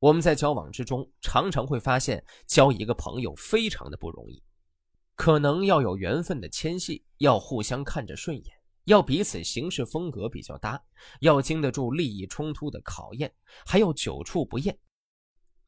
我们在交往之中，常常会发现交一个朋友非常的不容易，可能要有缘分的牵系，要互相看着顺眼，要彼此行事风格比较搭，要经得住利益冲突的考验，还要久处不厌。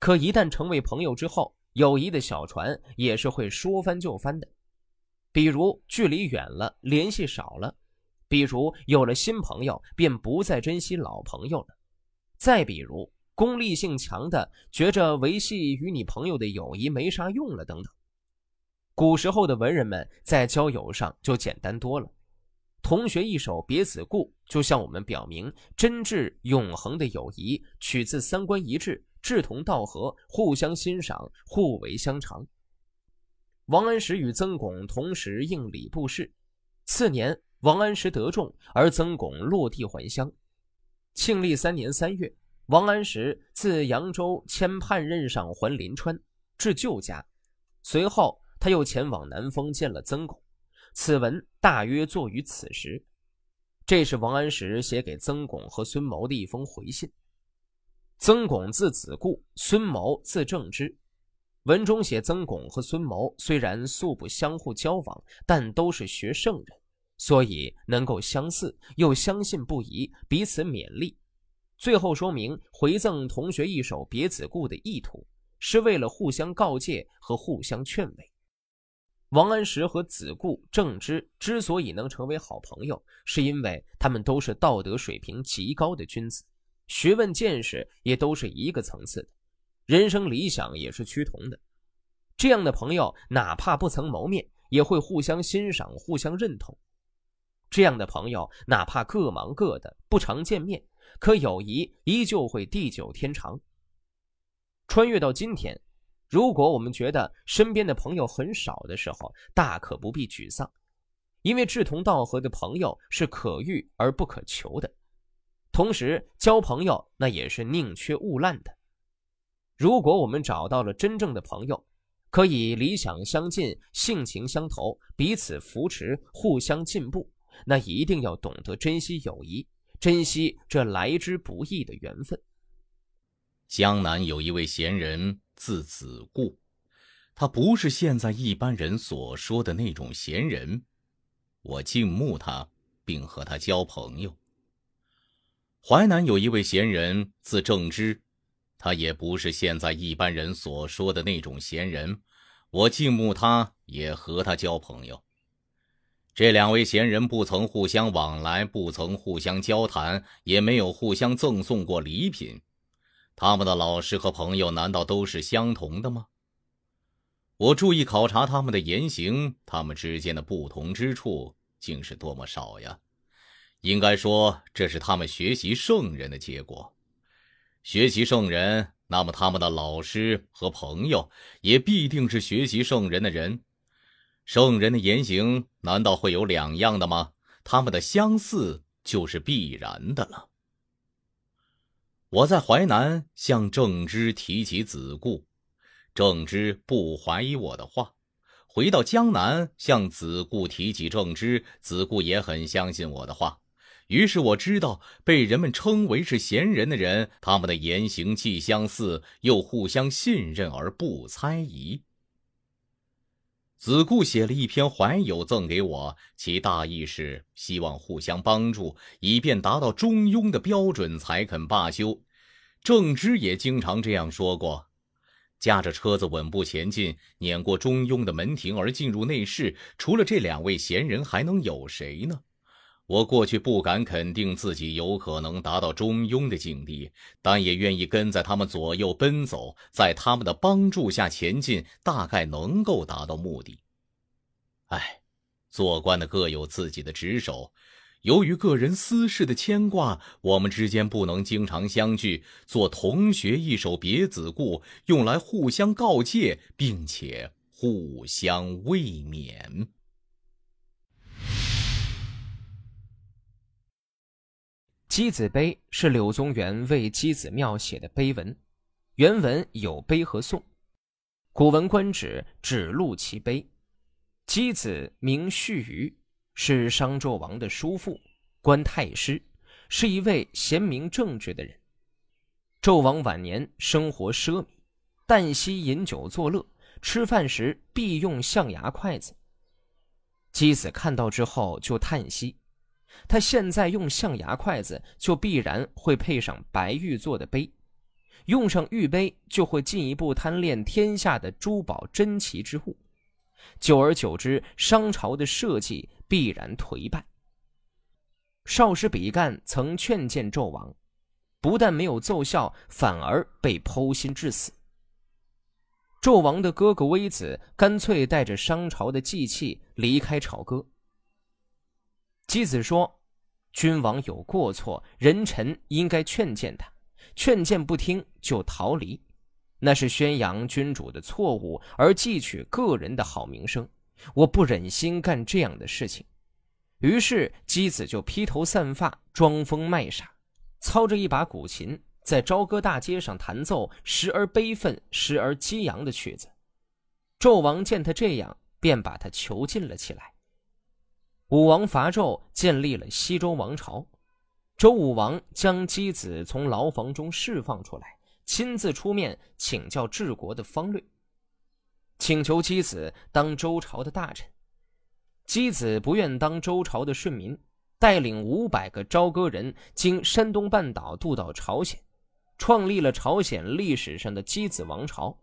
可一旦成为朋友之后，友谊的小船也是会说翻就翻的。比如距离远了，联系少了；比如有了新朋友，便不再珍惜老朋友了；再比如。功利性强的，觉着维系与你朋友的友谊没啥用了，等等。古时候的文人们在交友上就简单多了，“同学一首别子故”就向我们表明真挚永恒的友谊取自三观一致、志同道合、互相欣赏、互为相长。王安石与曾巩同时应礼部试，次年王安石得中，而曾巩落地还乡。庆历三年三月。王安石自扬州迁判任上还临川，至旧家。随后，他又前往南丰见了曾巩。此文大约作于此时。这是王安石写给曾巩和孙谋的一封回信。曾巩字子固，孙谋字正之。文中写曾巩和孙谋虽然素不相互交往，但都是学圣人，所以能够相似又相信不疑，彼此勉励。最后说明回赠同学一首别子故的意图，是为了互相告诫和互相劝慰。王安石和子固、郑芝之所以能成为好朋友，是因为他们都是道德水平极高的君子，学问见识也都是一个层次的，人生理想也是趋同的。这样的朋友，哪怕不曾谋面，也会互相欣赏、互相认同。这样的朋友，哪怕各忙各的，不常见面。可友谊依旧会地久天长。穿越到今天，如果我们觉得身边的朋友很少的时候，大可不必沮丧，因为志同道合的朋友是可遇而不可求的。同时，交朋友那也是宁缺毋滥的。如果我们找到了真正的朋友，可以理想相近、性情相投、彼此扶持、互相进步，那一定要懂得珍惜友谊。珍惜这来之不易的缘分。江南有一位贤人，字子固，他不是现在一般人所说的那种贤人。我敬慕他，并和他交朋友。淮南有一位贤人，字正之，他也不是现在一般人所说的那种贤人。我敬慕他，也和他交朋友。这两位贤人不曾互相往来，不曾互相交谈，也没有互相赠送过礼品。他们的老师和朋友难道都是相同的吗？我注意考察他们的言行，他们之间的不同之处竟是多么少呀！应该说，这是他们学习圣人的结果。学习圣人，那么他们的老师和朋友也必定是学习圣人的人。圣人的言行难道会有两样的吗？他们的相似就是必然的了。我在淮南向郑芝提起子固，郑芝不怀疑我的话；回到江南向子固提起郑芝，子固也很相信我的话。于是我知道，被人们称为是贤人的人，他们的言行既相似，又互相信任而不猜疑。子固写了一篇怀友赠给我，其大意是希望互相帮助，以便达到中庸的标准，才肯罢休。郑芝也经常这样说过。驾着车子稳步前进，碾过中庸的门庭而进入内室，除了这两位贤人，还能有谁呢？我过去不敢肯定自己有可能达到中庸的境地，但也愿意跟在他们左右奔走，在他们的帮助下前进，大概能够达到目的。哎，做官的各有自己的职守，由于个人私事的牵挂，我们之间不能经常相聚。做同学一首别子故，用来互相告诫，并且互相慰勉。《箕子碑》是柳宗元为箕子庙写的碑文，原文有碑和颂。《古文观止》只录其碑。箕子名胥臾，是商纣王的叔父，官太师，是一位贤明正直的人。纣王晚年生活奢靡，旦夕饮酒作乐，吃饭时必用象牙筷子。姬子看到之后就叹息，他现在用象牙筷子，就必然会配上白玉做的杯，用上玉杯就会进一步贪恋天下的珠宝珍奇之物，久而久之，商朝的社稷必然颓败。少师比干曾劝谏纣王，不但没有奏效，反而被剖心致死。纣王的哥哥微子干脆带着商朝的祭器离开朝歌。箕子说：“君王有过错，人臣应该劝谏他，劝谏不听就逃离，那是宣扬君主的错误而汲取个人的好名声。我不忍心干这样的事情。”于是，姬子就披头散发，装疯卖傻，操着一把古琴，在朝歌大街上弹奏时而悲愤、时而激扬的曲子。纣王见他这样，便把他囚禁了起来。武王伐纣，建立了西周王朝。周武王将姬子从牢房中释放出来，亲自出面请教治国的方略，请求姬子当周朝的大臣。姬子不愿当周朝的顺民，带领五百个朝歌人经山东半岛渡到朝鲜，创立了朝鲜历史上的姬子王朝。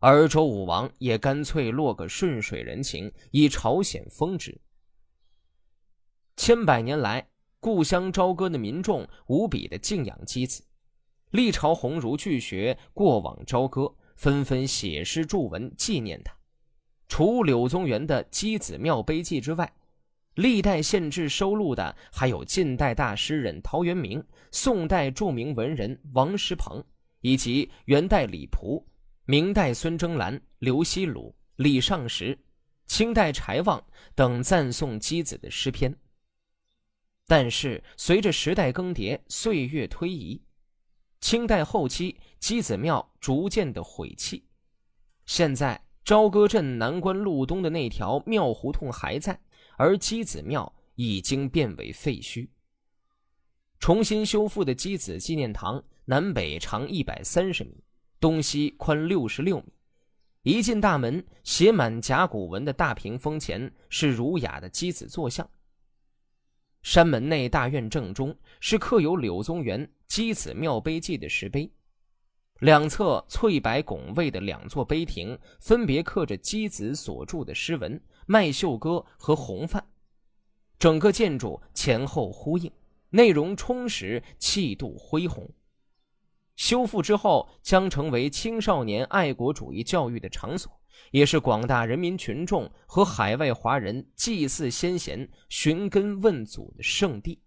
而周武王也干脆落个顺水人情，以朝鲜封之。千百年来，故乡朝歌的民众无比的敬仰姬子，历朝鸿儒巨学过往朝歌，纷纷写诗著文纪念他。除柳宗元的《箕子庙碑记》之外，历代县志收录的还有近代大诗人陶渊明、宋代著名文人王师鹏，以及元代李璞、明代孙征兰、刘希鲁、李尚实、清代柴望等赞颂箕子的诗篇。但是，随着时代更迭，岁月推移，清代后期箕子庙逐渐的毁弃，现在。朝歌镇南关路东的那条庙胡同还在，而箕子庙已经变为废墟。重新修复的箕子纪念堂南北长一百三十米，东西宽六十六米。一进大门，写满甲骨文的大屏风前是儒雅的箕子坐像。山门内大院正中是刻有柳宗元《箕子庙碑记》的石碑。两侧翠白拱卫的两座碑亭，分别刻着箕子所著的诗文《麦秀歌》和《红范》，整个建筑前后呼应，内容充实，气度恢宏。修复之后，将成为青少年爱国主义教育的场所，也是广大人民群众和海外华人祭祀先贤、寻根问祖的圣地。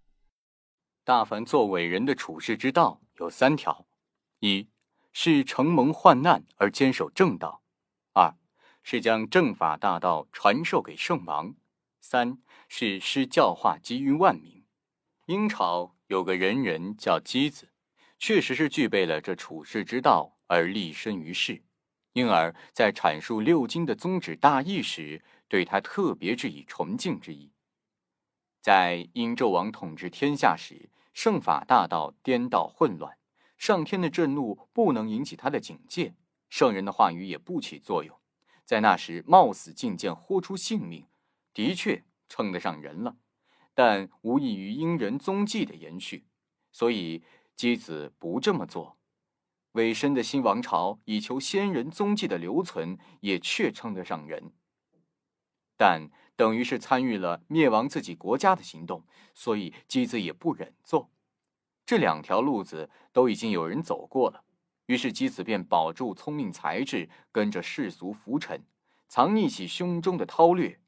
大凡做伟人的处世之道有三条：一。是承蒙患难而坚守正道，二是将正法大道传授给圣王，三是施教化基于万民。殷朝有个仁人叫箕子，确实是具备了这处世之道而立身于世，因而，在阐述六经的宗旨大义时，对他特别致以崇敬之意。在殷纣王统治天下时，圣法大道颠倒混乱。上天的震怒不能引起他的警戒，圣人的话语也不起作用。在那时，冒死进谏，豁出性命，的确称得上人了，但无异于殷人踪迹的延续。所以，箕子不这么做。委身的新王朝以求先人踪迹的留存，也确称得上人，但等于是参与了灭亡自己国家的行动，所以箕子也不忍做。这两条路子都已经有人走过了，于是姬子便保住聪明才智，跟着世俗浮沉，藏匿起胸中的韬略，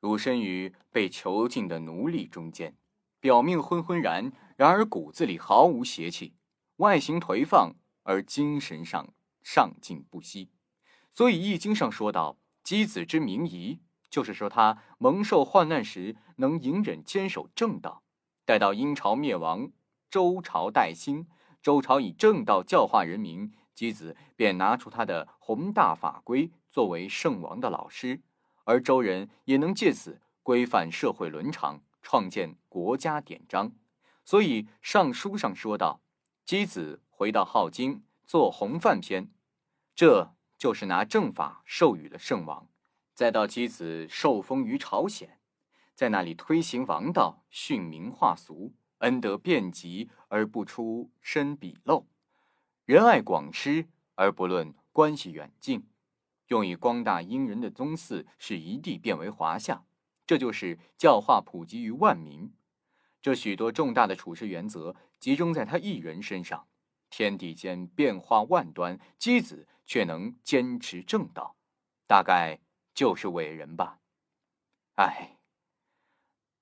如身于被囚禁的奴隶中间，表面昏昏然，然而骨子里毫无邪气，外形颓放而精神上上进不息。所以《易经》上说道：“箕子之名仪”，就是说他蒙受患难时能隐忍坚守正道，待到殷朝灭亡。周朝代兴，周朝以正道教化人民，箕子便拿出他的宏大法规作为圣王的老师，而周人也能借此规范社会伦常，创建国家典章。所以《尚书》上说道：“箕子回到镐京做弘范篇，这就是拿正法授予了圣王。再到箕子受封于朝鲜，在那里推行王道，训民化俗，恩德遍及而不出身鄙陋，仁爱广施而不论关系远近，用以光大殷人的宗祀，使一地变为华夏。这就是教化普及于万民。这许多重大的处事原则集中在他一人身上，天地间变化万端，姬子却能坚持正道，大概。就是伟人吧，唉。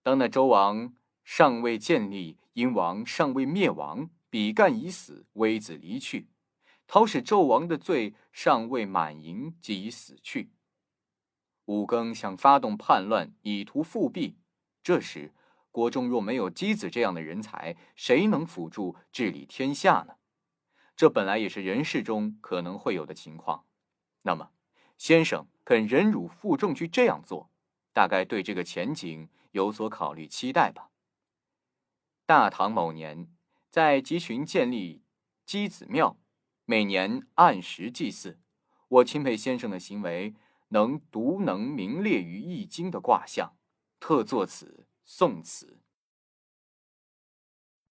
当那周王尚未建立，殷王尚未灭亡，比干已死，微子离去，讨使纣王的罪尚未满盈，即已死去。武庚想发动叛乱，以图复辟。这时国中若没有姬子这样的人才，谁能辅助治理天下呢？这本来也是人世中可能会有的情况。那么。先生肯忍辱负重去这样做，大概对这个前景有所考虑期待吧。大唐某年，在集群建立鸡子庙，每年按时祭祀。我钦佩先生的行为，能独能名列于易经的卦象，特作此宋词。